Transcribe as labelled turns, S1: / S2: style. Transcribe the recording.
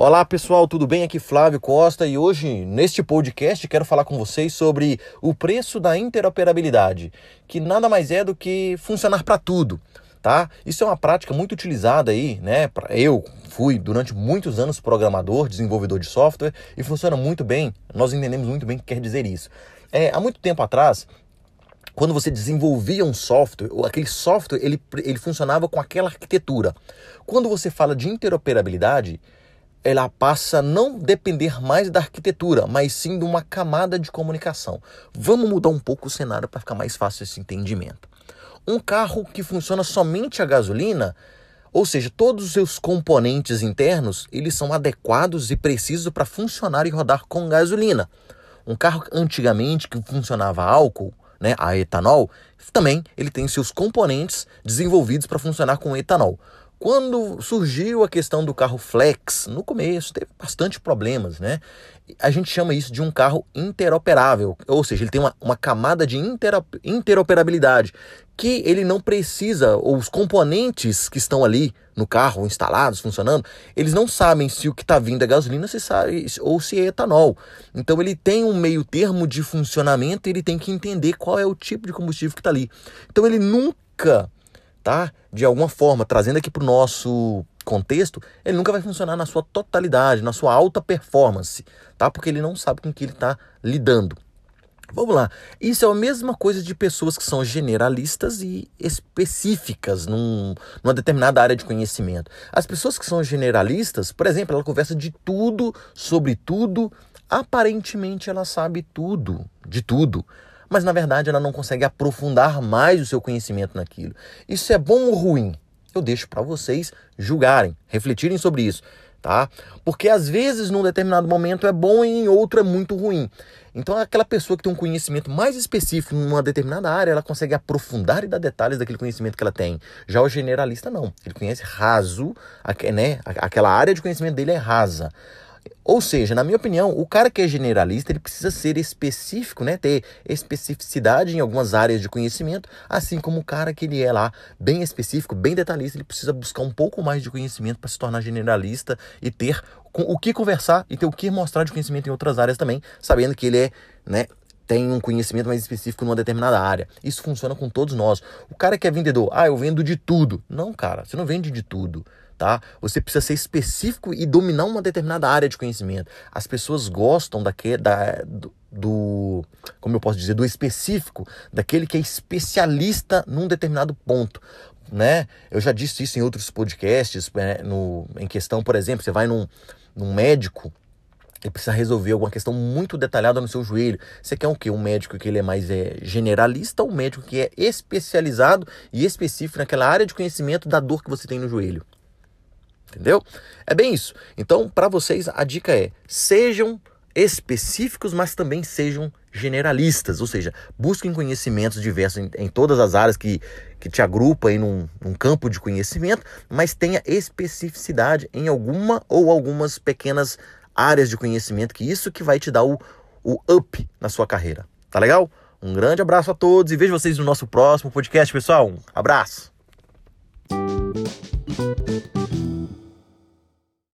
S1: Olá pessoal, tudo bem? Aqui Flávio Costa e hoje neste podcast quero falar com vocês sobre o preço da interoperabilidade, que nada mais é do que funcionar para tudo, tá? Isso é uma prática muito utilizada aí, né? Eu fui durante muitos anos programador, desenvolvedor de software e funciona muito bem. Nós entendemos muito bem o que quer dizer isso. É, há muito tempo atrás, quando você desenvolvia um software, aquele software ele, ele funcionava com aquela arquitetura. Quando você fala de interoperabilidade, ela passa a não depender mais da arquitetura, mas sim de uma camada de comunicação. Vamos mudar um pouco o cenário para ficar mais fácil esse entendimento. Um carro que funciona somente a gasolina, ou seja, todos os seus componentes internos, eles são adequados e precisos para funcionar e rodar com gasolina. Um carro antigamente que funcionava álcool, né, a etanol, também ele tem seus componentes desenvolvidos para funcionar com etanol. Quando surgiu a questão do carro flex, no começo teve bastante problemas, né? A gente chama isso de um carro interoperável, ou seja, ele tem uma, uma camada de interoperabilidade que ele não precisa, ou os componentes que estão ali no carro instalados, funcionando, eles não sabem se o que está vindo é gasolina se sabe, ou se é etanol. Então ele tem um meio termo de funcionamento e ele tem que entender qual é o tipo de combustível que está ali. Então ele nunca De alguma forma, trazendo aqui para o nosso contexto, ele nunca vai funcionar na sua totalidade, na sua alta performance, tá? Porque ele não sabe com que ele está lidando. Vamos lá. Isso é a mesma coisa de pessoas que são generalistas e específicas num, numa determinada área de conhecimento. As pessoas que são generalistas, por exemplo, ela conversa de tudo, sobre tudo, aparentemente ela sabe tudo, de tudo mas na verdade ela não consegue aprofundar mais o seu conhecimento naquilo. Isso é bom ou ruim? Eu deixo para vocês julgarem, refletirem sobre isso, tá? Porque às vezes num determinado momento é bom e em outro é muito ruim. Então aquela pessoa que tem um conhecimento mais específico numa determinada área, ela consegue aprofundar e dar detalhes daquele conhecimento que ela tem. Já o generalista não, ele conhece raso, né? Aquela área de conhecimento dele é rasa. Ou seja, na minha opinião, o cara que é generalista, ele precisa ser específico, né? Ter especificidade em algumas áreas de conhecimento, assim como o cara que ele é lá bem específico, bem detalhista, ele precisa buscar um pouco mais de conhecimento para se tornar generalista e ter o que conversar e ter o que mostrar de conhecimento em outras áreas também, sabendo que ele é, né, tem um conhecimento mais específico numa determinada área. Isso funciona com todos nós. O cara que é vendedor, ah, eu vendo de tudo. Não, cara, você não vende de tudo tá? Você precisa ser específico e dominar uma determinada área de conhecimento. As pessoas gostam daquele, da, do, do, como eu posso dizer, do específico, daquele que é especialista num determinado ponto. Né? Eu já disse isso em outros podcasts, né? no, em questão, por exemplo, você vai num, num médico e precisa resolver alguma questão muito detalhada no seu joelho. Você quer o quê? Um médico que ele é mais é, generalista ou um médico que é especializado e específico naquela área de conhecimento da dor que você tem no joelho? Entendeu? É bem isso. Então, para vocês, a dica é: sejam específicos, mas também sejam generalistas, ou seja, busquem conhecimentos diversos em, em todas as áreas que, que te agrupa em num, num, campo de conhecimento, mas tenha especificidade em alguma ou algumas pequenas áreas de conhecimento, que isso que vai te dar o, o up na sua carreira. Tá legal? Um grande abraço a todos e vejo vocês no nosso próximo podcast, pessoal. Um abraço!